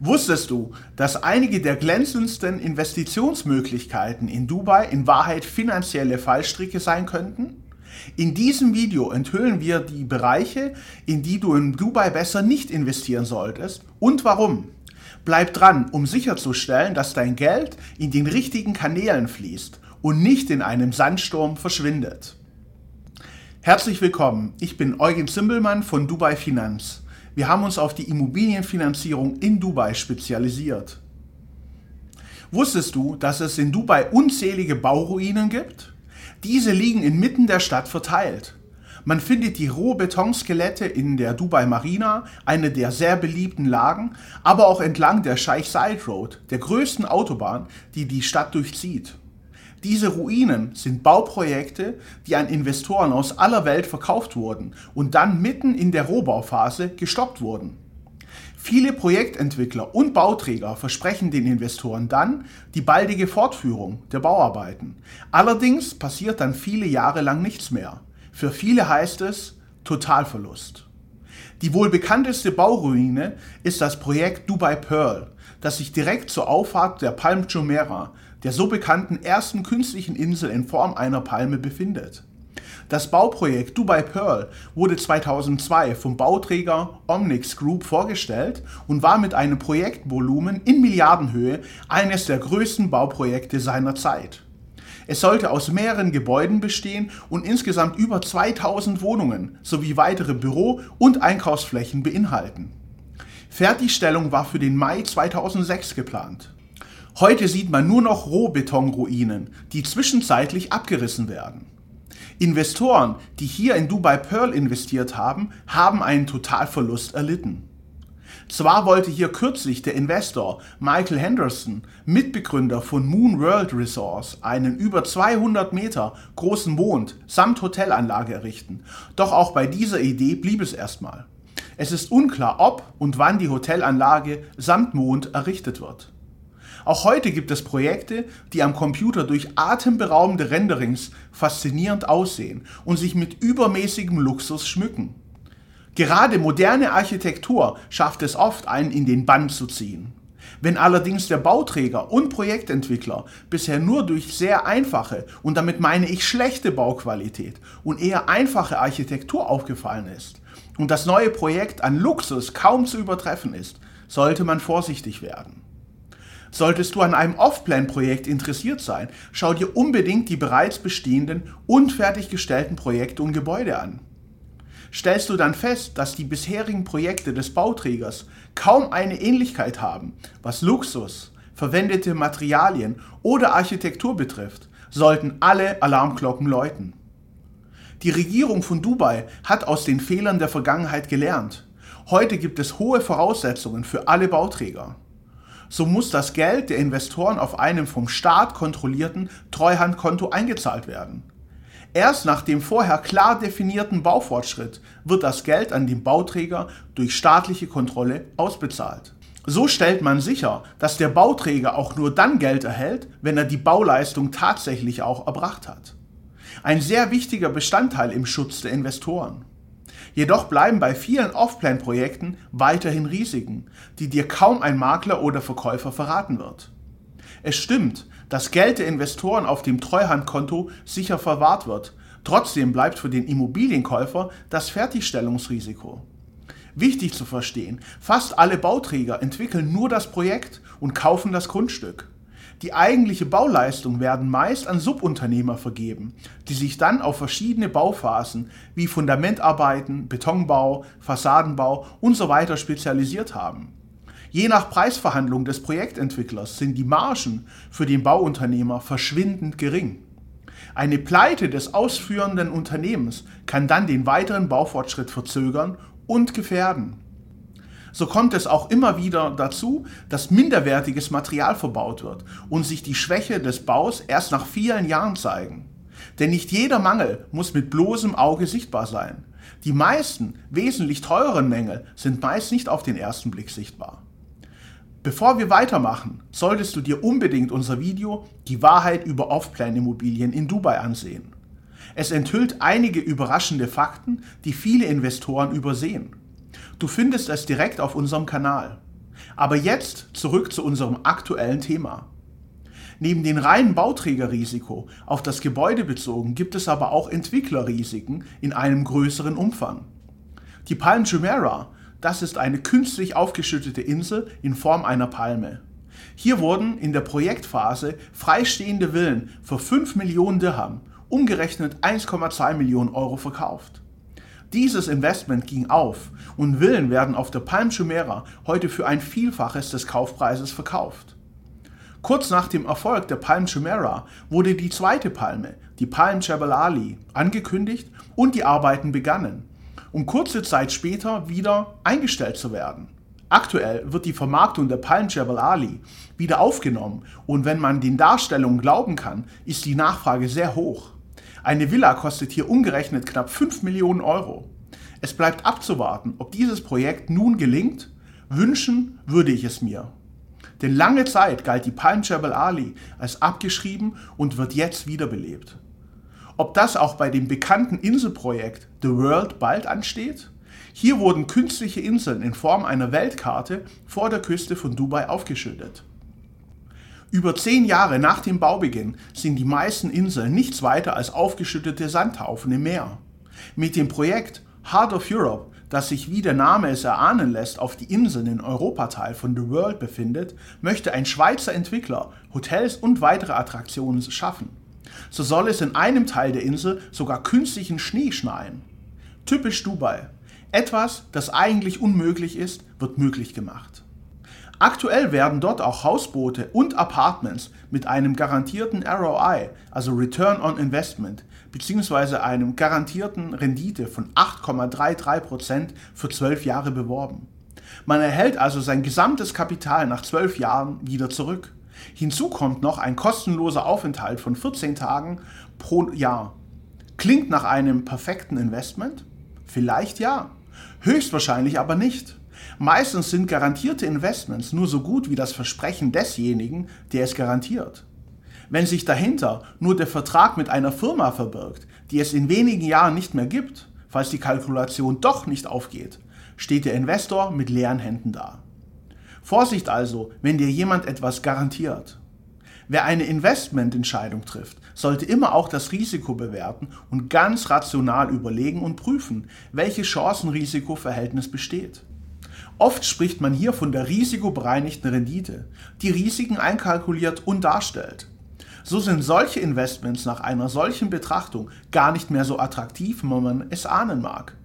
Wusstest du, dass einige der glänzendsten Investitionsmöglichkeiten in Dubai in Wahrheit finanzielle Fallstricke sein könnten? In diesem Video enthüllen wir die Bereiche, in die du in Dubai besser nicht investieren solltest und warum. Bleib dran, um sicherzustellen, dass dein Geld in den richtigen Kanälen fließt und nicht in einem Sandsturm verschwindet. Herzlich willkommen, ich bin Eugen Zimbelmann von Dubai Finanz. Wir haben uns auf die Immobilienfinanzierung in Dubai spezialisiert. Wusstest du, dass es in Dubai unzählige Bauruinen gibt? Diese liegen inmitten der Stadt verteilt. Man findet die Rohbetonskelette in der Dubai Marina, eine der sehr beliebten Lagen, aber auch entlang der Sheikh Zayed Road, der größten Autobahn, die die Stadt durchzieht. Diese Ruinen sind Bauprojekte, die an Investoren aus aller Welt verkauft wurden und dann mitten in der Rohbauphase gestoppt wurden. Viele Projektentwickler und Bauträger versprechen den Investoren dann die baldige Fortführung der Bauarbeiten. Allerdings passiert dann viele Jahre lang nichts mehr. Für viele heißt es Totalverlust. Die wohl bekannteste Bauruine ist das Projekt Dubai Pearl, das sich direkt zur Auffahrt der Palm Jumeirah der so bekannten ersten künstlichen Insel in Form einer Palme befindet. Das Bauprojekt Dubai Pearl wurde 2002 vom Bauträger Omnix Group vorgestellt und war mit einem Projektvolumen in Milliardenhöhe eines der größten Bauprojekte seiner Zeit. Es sollte aus mehreren Gebäuden bestehen und insgesamt über 2000 Wohnungen sowie weitere Büro- und Einkaufsflächen beinhalten. Fertigstellung war für den Mai 2006 geplant. Heute sieht man nur noch Rohbetonruinen, die zwischenzeitlich abgerissen werden. Investoren, die hier in Dubai Pearl investiert haben, haben einen Totalverlust erlitten. Zwar wollte hier kürzlich der Investor Michael Henderson, Mitbegründer von Moon World Resorts, einen über 200 Meter großen Mond samt Hotelanlage errichten, doch auch bei dieser Idee blieb es erstmal. Es ist unklar, ob und wann die Hotelanlage samt Mond errichtet wird. Auch heute gibt es Projekte, die am Computer durch atemberaubende Renderings faszinierend aussehen und sich mit übermäßigem Luxus schmücken. Gerade moderne Architektur schafft es oft, einen in den Bann zu ziehen. Wenn allerdings der Bauträger und Projektentwickler bisher nur durch sehr einfache, und damit meine ich schlechte Bauqualität und eher einfache Architektur aufgefallen ist und das neue Projekt an Luxus kaum zu übertreffen ist, sollte man vorsichtig werden. Solltest du an einem Off-Plan-Projekt interessiert sein, schau dir unbedingt die bereits bestehenden und fertiggestellten Projekte und Gebäude an. Stellst du dann fest, dass die bisherigen Projekte des Bauträgers kaum eine Ähnlichkeit haben, was Luxus, verwendete Materialien oder Architektur betrifft, sollten alle Alarmglocken läuten. Die Regierung von Dubai hat aus den Fehlern der Vergangenheit gelernt. Heute gibt es hohe Voraussetzungen für alle Bauträger so muss das Geld der Investoren auf einem vom Staat kontrollierten Treuhandkonto eingezahlt werden. Erst nach dem vorher klar definierten Baufortschritt wird das Geld an den Bauträger durch staatliche Kontrolle ausbezahlt. So stellt man sicher, dass der Bauträger auch nur dann Geld erhält, wenn er die Bauleistung tatsächlich auch erbracht hat. Ein sehr wichtiger Bestandteil im Schutz der Investoren. Jedoch bleiben bei vielen Off-Plan-Projekten weiterhin Risiken, die dir kaum ein Makler oder Verkäufer verraten wird. Es stimmt, dass Geld der Investoren auf dem Treuhandkonto sicher verwahrt wird, trotzdem bleibt für den Immobilienkäufer das Fertigstellungsrisiko. Wichtig zu verstehen, fast alle Bauträger entwickeln nur das Projekt und kaufen das Grundstück. Die eigentliche Bauleistung werden meist an Subunternehmer vergeben, die sich dann auf verschiedene Bauphasen wie Fundamentarbeiten, Betonbau, Fassadenbau usw. Spezialisiert haben. Je nach Preisverhandlung des Projektentwicklers sind die Margen für den Bauunternehmer verschwindend gering. Eine Pleite des ausführenden Unternehmens kann dann den weiteren Baufortschritt verzögern und gefährden. So kommt es auch immer wieder dazu, dass minderwertiges Material verbaut wird und sich die Schwäche des Baus erst nach vielen Jahren zeigen. Denn nicht jeder Mangel muss mit bloßem Auge sichtbar sein. Die meisten wesentlich teureren Mängel sind meist nicht auf den ersten Blick sichtbar. Bevor wir weitermachen, solltest du dir unbedingt unser Video Die Wahrheit über Off-Plan-Immobilien in Dubai ansehen. Es enthüllt einige überraschende Fakten, die viele Investoren übersehen. Du findest es direkt auf unserem Kanal. Aber jetzt zurück zu unserem aktuellen Thema. Neben dem reinen Bauträgerrisiko auf das Gebäude bezogen gibt es aber auch Entwicklerrisiken in einem größeren Umfang. Die Palm Jumeirah, das ist eine künstlich aufgeschüttete Insel in Form einer Palme. Hier wurden in der Projektphase freistehende Villen für 5 Millionen Dirham, umgerechnet 1,2 Millionen Euro verkauft. Dieses Investment ging auf und Villen werden auf der Palm Jumeirah heute für ein Vielfaches des Kaufpreises verkauft. Kurz nach dem Erfolg der Palm Jumeirah wurde die zweite Palme, die Palm Jebel Ali, angekündigt und die Arbeiten begannen, um kurze Zeit später wieder eingestellt zu werden. Aktuell wird die Vermarktung der Palm Jebel Ali wieder aufgenommen und wenn man den Darstellungen glauben kann, ist die Nachfrage sehr hoch. Eine Villa kostet hier umgerechnet knapp 5 Millionen Euro. Es bleibt abzuwarten, ob dieses Projekt nun gelingt. Wünschen würde ich es mir. Denn lange Zeit galt die Palm Jebel Ali als abgeschrieben und wird jetzt wiederbelebt. Ob das auch bei dem bekannten Inselprojekt The World bald ansteht? Hier wurden künstliche Inseln in Form einer Weltkarte vor der Küste von Dubai aufgeschüttet. Über zehn Jahre nach dem Baubeginn sind die meisten Inseln nichts weiter als aufgeschüttete Sandhaufen im Meer. Mit dem Projekt Heart of Europe, das sich wie der Name es erahnen lässt, auf die Inseln in Europateil von The World befindet, möchte ein Schweizer Entwickler Hotels und weitere Attraktionen schaffen. So soll es in einem Teil der Insel sogar künstlichen Schnee schneien. Typisch Dubai. Etwas, das eigentlich unmöglich ist, wird möglich gemacht. Aktuell werden dort auch Hausboote und Apartments mit einem garantierten ROI, also Return on Investment, bzw. einem garantierten Rendite von 8,33% für 12 Jahre beworben. Man erhält also sein gesamtes Kapital nach 12 Jahren wieder zurück. Hinzu kommt noch ein kostenloser Aufenthalt von 14 Tagen pro Jahr. Klingt nach einem perfekten Investment? Vielleicht ja, höchstwahrscheinlich aber nicht. Meistens sind garantierte Investments nur so gut wie das Versprechen desjenigen, der es garantiert. Wenn sich dahinter nur der Vertrag mit einer Firma verbirgt, die es in wenigen Jahren nicht mehr gibt, falls die Kalkulation doch nicht aufgeht, steht der Investor mit leeren Händen da. Vorsicht also, wenn dir jemand etwas garantiert. Wer eine Investmententscheidung trifft, sollte immer auch das Risiko bewerten und ganz rational überlegen und prüfen, welches Chancen-Risiko-Verhältnis besteht. Oft spricht man hier von der risikobereinigten Rendite, die Risiken einkalkuliert und darstellt. So sind solche Investments nach einer solchen Betrachtung gar nicht mehr so attraktiv, wie man es ahnen mag.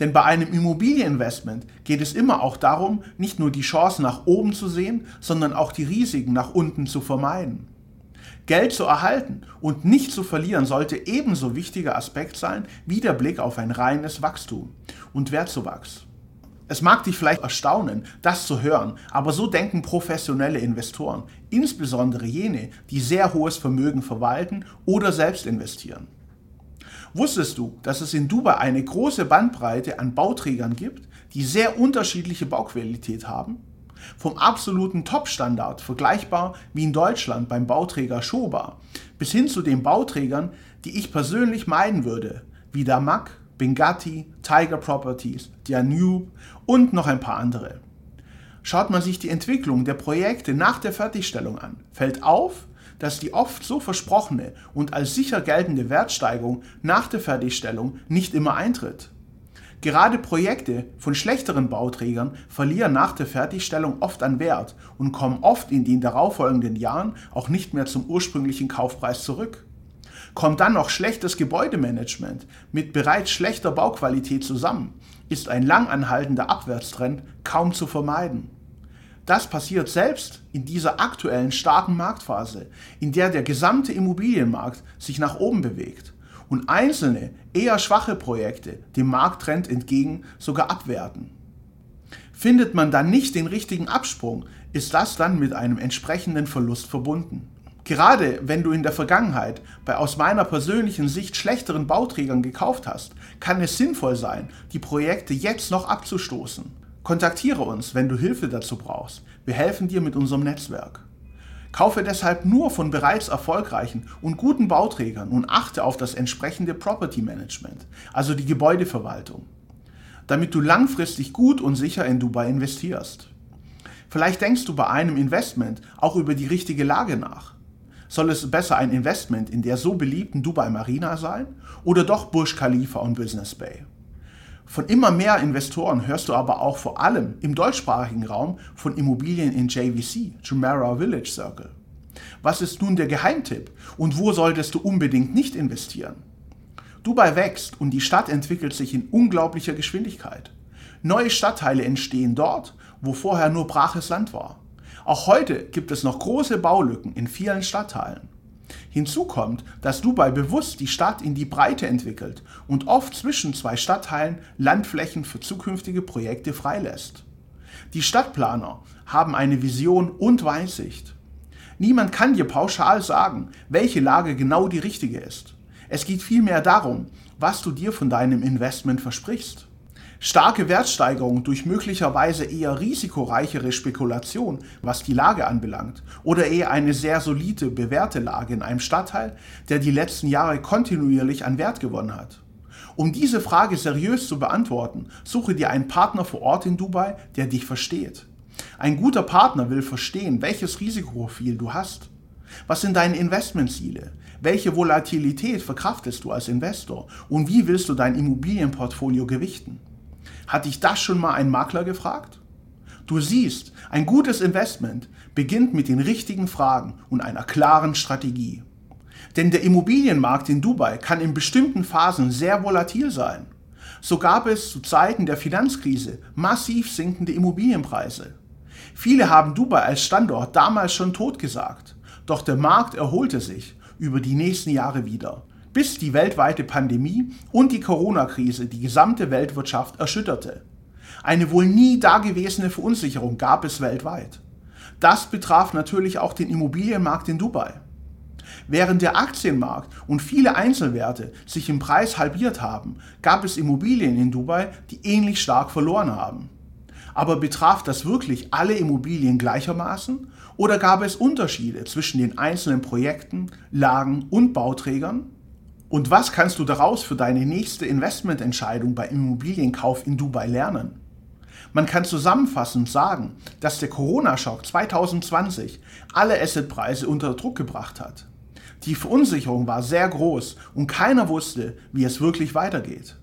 Denn bei einem Immobilieninvestment geht es immer auch darum, nicht nur die Chancen nach oben zu sehen, sondern auch die Risiken nach unten zu vermeiden. Geld zu erhalten und nicht zu verlieren sollte ebenso wichtiger Aspekt sein wie der Blick auf ein reines Wachstum und Wertzuwachs. Es mag dich vielleicht erstaunen, das zu hören, aber so denken professionelle Investoren, insbesondere jene, die sehr hohes Vermögen verwalten oder selbst investieren. Wusstest du, dass es in Dubai eine große Bandbreite an Bauträgern gibt, die sehr unterschiedliche Bauqualität haben? Vom absoluten Top-Standard, vergleichbar wie in Deutschland beim Bauträger Schoba, bis hin zu den Bauträgern, die ich persönlich meiden würde, wie Damak, Bengati, Tiger Properties, Danube und noch ein paar andere. Schaut man sich die Entwicklung der Projekte nach der Fertigstellung an, fällt auf, dass die oft so versprochene und als sicher geltende Wertsteigerung nach der Fertigstellung nicht immer eintritt. Gerade Projekte von schlechteren Bauträgern verlieren nach der Fertigstellung oft an Wert und kommen oft in den darauffolgenden Jahren auch nicht mehr zum ursprünglichen Kaufpreis zurück. Kommt dann noch schlechtes Gebäudemanagement mit bereits schlechter Bauqualität zusammen, ist ein langanhaltender Abwärtstrend kaum zu vermeiden. Das passiert selbst in dieser aktuellen starken Marktphase, in der der gesamte Immobilienmarkt sich nach oben bewegt und einzelne, eher schwache Projekte dem Markttrend entgegen sogar abwerten. Findet man dann nicht den richtigen Absprung, ist das dann mit einem entsprechenden Verlust verbunden. Gerade wenn du in der Vergangenheit bei aus meiner persönlichen Sicht schlechteren Bauträgern gekauft hast, kann es sinnvoll sein, die Projekte jetzt noch abzustoßen. Kontaktiere uns, wenn du Hilfe dazu brauchst. Wir helfen dir mit unserem Netzwerk. Kaufe deshalb nur von bereits erfolgreichen und guten Bauträgern und achte auf das entsprechende Property Management, also die Gebäudeverwaltung, damit du langfristig gut und sicher in Dubai investierst. Vielleicht denkst du bei einem Investment auch über die richtige Lage nach. Soll es besser ein Investment in der so beliebten Dubai Marina sein oder doch Burj Khalifa und Business Bay? Von immer mehr Investoren hörst du aber auch vor allem im deutschsprachigen Raum von Immobilien in JVC, Jumeirah Village Circle. Was ist nun der Geheimtipp und wo solltest du unbedingt nicht investieren? Dubai wächst und die Stadt entwickelt sich in unglaublicher Geschwindigkeit. Neue Stadtteile entstehen dort, wo vorher nur braches Land war. Auch heute gibt es noch große Baulücken in vielen Stadtteilen. Hinzu kommt, dass Dubai bewusst die Stadt in die Breite entwickelt und oft zwischen zwei Stadtteilen Landflächen für zukünftige Projekte freilässt. Die Stadtplaner haben eine Vision und Weitsicht. Niemand kann dir pauschal sagen, welche Lage genau die richtige ist. Es geht vielmehr darum, was du dir von deinem Investment versprichst. Starke Wertsteigerung durch möglicherweise eher risikoreichere Spekulation, was die Lage anbelangt, oder eher eine sehr solide, bewährte Lage in einem Stadtteil, der die letzten Jahre kontinuierlich an Wert gewonnen hat. Um diese Frage seriös zu beantworten, suche dir einen Partner vor Ort in Dubai, der dich versteht. Ein guter Partner will verstehen, welches Risikoprofil du hast. Was sind deine Investmentziele? Welche Volatilität verkraftest du als Investor? Und wie willst du dein Immobilienportfolio gewichten? Hat dich das schon mal ein Makler gefragt? Du siehst, ein gutes Investment beginnt mit den richtigen Fragen und einer klaren Strategie. Denn der Immobilienmarkt in Dubai kann in bestimmten Phasen sehr volatil sein. So gab es zu Zeiten der Finanzkrise massiv sinkende Immobilienpreise. Viele haben Dubai als Standort damals schon totgesagt, doch der Markt erholte sich über die nächsten Jahre wieder bis die weltweite Pandemie und die Corona-Krise die gesamte Weltwirtschaft erschütterte. Eine wohl nie dagewesene Verunsicherung gab es weltweit. Das betraf natürlich auch den Immobilienmarkt in Dubai. Während der Aktienmarkt und viele Einzelwerte sich im Preis halbiert haben, gab es Immobilien in Dubai, die ähnlich stark verloren haben. Aber betraf das wirklich alle Immobilien gleichermaßen oder gab es Unterschiede zwischen den einzelnen Projekten, Lagen und Bauträgern? Und was kannst du daraus für deine nächste Investmententscheidung bei Immobilienkauf in Dubai lernen? Man kann zusammenfassend sagen, dass der Corona-Schock 2020 alle Assetpreise unter Druck gebracht hat. Die Verunsicherung war sehr groß und keiner wusste, wie es wirklich weitergeht.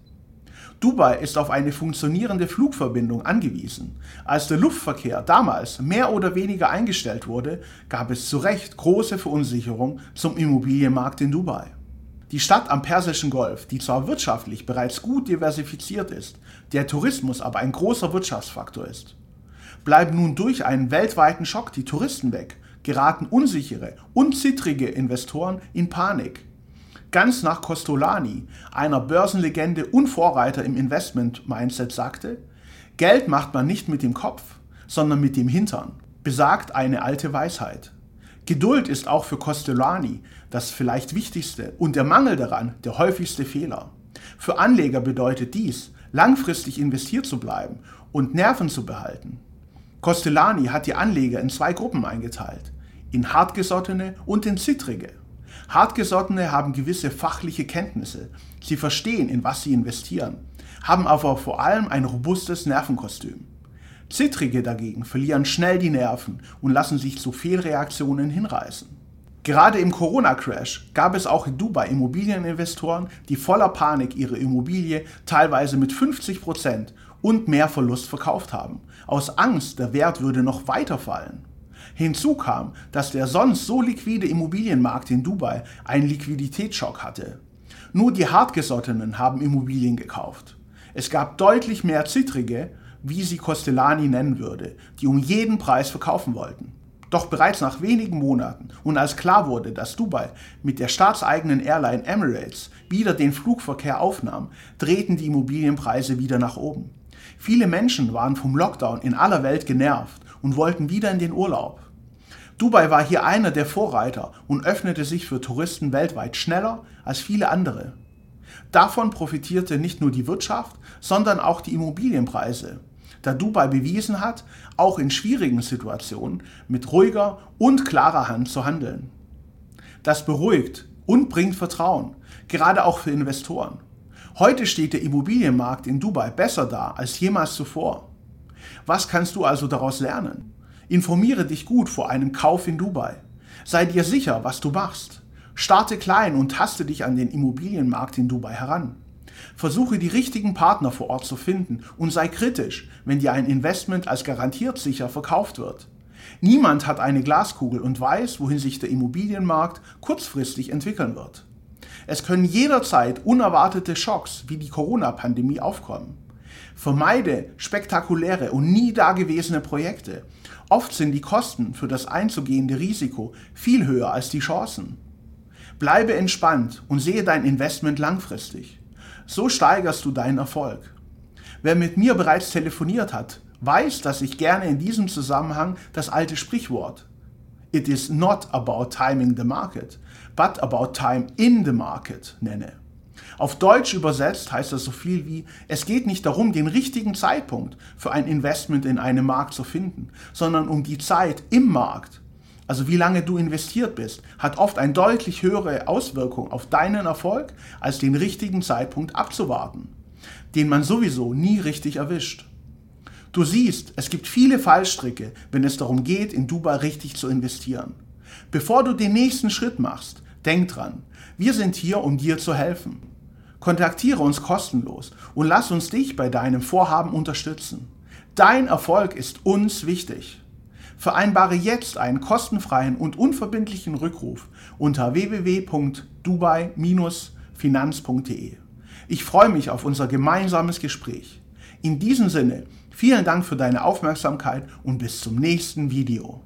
Dubai ist auf eine funktionierende Flugverbindung angewiesen. Als der Luftverkehr damals mehr oder weniger eingestellt wurde, gab es zu Recht große Verunsicherung zum Immobilienmarkt in Dubai. Die Stadt am Persischen Golf, die zwar wirtschaftlich bereits gut diversifiziert ist, der Tourismus aber ein großer Wirtschaftsfaktor ist. Bleiben nun durch einen weltweiten Schock die Touristen weg, geraten unsichere und zittrige Investoren in Panik. Ganz nach Costolani, einer Börsenlegende und Vorreiter im Investment-Mindset, sagte, Geld macht man nicht mit dem Kopf, sondern mit dem Hintern, besagt eine alte Weisheit. Geduld ist auch für Costellani das vielleicht wichtigste und der Mangel daran der häufigste Fehler. Für Anleger bedeutet dies, langfristig investiert zu bleiben und Nerven zu behalten. Costellani hat die Anleger in zwei Gruppen eingeteilt, in hartgesottene und in zittrige. Hartgesottene haben gewisse fachliche Kenntnisse, sie verstehen, in was sie investieren, haben aber vor allem ein robustes Nervenkostüm. Zittrige dagegen verlieren schnell die Nerven und lassen sich zu Fehlreaktionen hinreißen. Gerade im Corona-Crash gab es auch in Dubai Immobilieninvestoren, die voller Panik ihre Immobilie teilweise mit 50% und mehr Verlust verkauft haben, aus Angst, der Wert würde noch weiter fallen. Hinzu kam, dass der sonst so liquide Immobilienmarkt in Dubai einen Liquiditätsschock hatte. Nur die Hartgesottenen haben Immobilien gekauft. Es gab deutlich mehr Zittrige wie sie Costellani nennen würde, die um jeden Preis verkaufen wollten. Doch bereits nach wenigen Monaten und als klar wurde, dass Dubai mit der staatseigenen Airline Emirates wieder den Flugverkehr aufnahm, drehten die Immobilienpreise wieder nach oben. Viele Menschen waren vom Lockdown in aller Welt genervt und wollten wieder in den Urlaub. Dubai war hier einer der Vorreiter und öffnete sich für Touristen weltweit schneller als viele andere. Davon profitierte nicht nur die Wirtschaft, sondern auch die Immobilienpreise da Dubai bewiesen hat, auch in schwierigen Situationen mit ruhiger und klarer Hand zu handeln. Das beruhigt und bringt Vertrauen, gerade auch für Investoren. Heute steht der Immobilienmarkt in Dubai besser da als jemals zuvor. Was kannst du also daraus lernen? Informiere dich gut vor einem Kauf in Dubai. Sei dir sicher, was du machst. Starte klein und taste dich an den Immobilienmarkt in Dubai heran. Versuche die richtigen Partner vor Ort zu finden und sei kritisch, wenn dir ein Investment als garantiert sicher verkauft wird. Niemand hat eine Glaskugel und weiß, wohin sich der Immobilienmarkt kurzfristig entwickeln wird. Es können jederzeit unerwartete Schocks wie die Corona-Pandemie aufkommen. Vermeide spektakuläre und nie dagewesene Projekte. Oft sind die Kosten für das einzugehende Risiko viel höher als die Chancen. Bleibe entspannt und sehe dein Investment langfristig. So steigerst du deinen Erfolg. Wer mit mir bereits telefoniert hat, weiß, dass ich gerne in diesem Zusammenhang das alte Sprichwort It is not about timing the market, but about time in the market nenne. Auf Deutsch übersetzt heißt das so viel wie, es geht nicht darum, den richtigen Zeitpunkt für ein Investment in einem Markt zu finden, sondern um die Zeit im Markt. Also wie lange du investiert bist, hat oft eine deutlich höhere Auswirkung auf deinen Erfolg, als den richtigen Zeitpunkt abzuwarten, den man sowieso nie richtig erwischt. Du siehst, es gibt viele Fallstricke, wenn es darum geht, in Dubai richtig zu investieren. Bevor du den nächsten Schritt machst, denk dran, wir sind hier, um dir zu helfen. Kontaktiere uns kostenlos und lass uns dich bei deinem Vorhaben unterstützen. Dein Erfolg ist uns wichtig. Vereinbare jetzt einen kostenfreien und unverbindlichen Rückruf unter www.dubai-finanz.de. Ich freue mich auf unser gemeinsames Gespräch. In diesem Sinne, vielen Dank für deine Aufmerksamkeit und bis zum nächsten Video.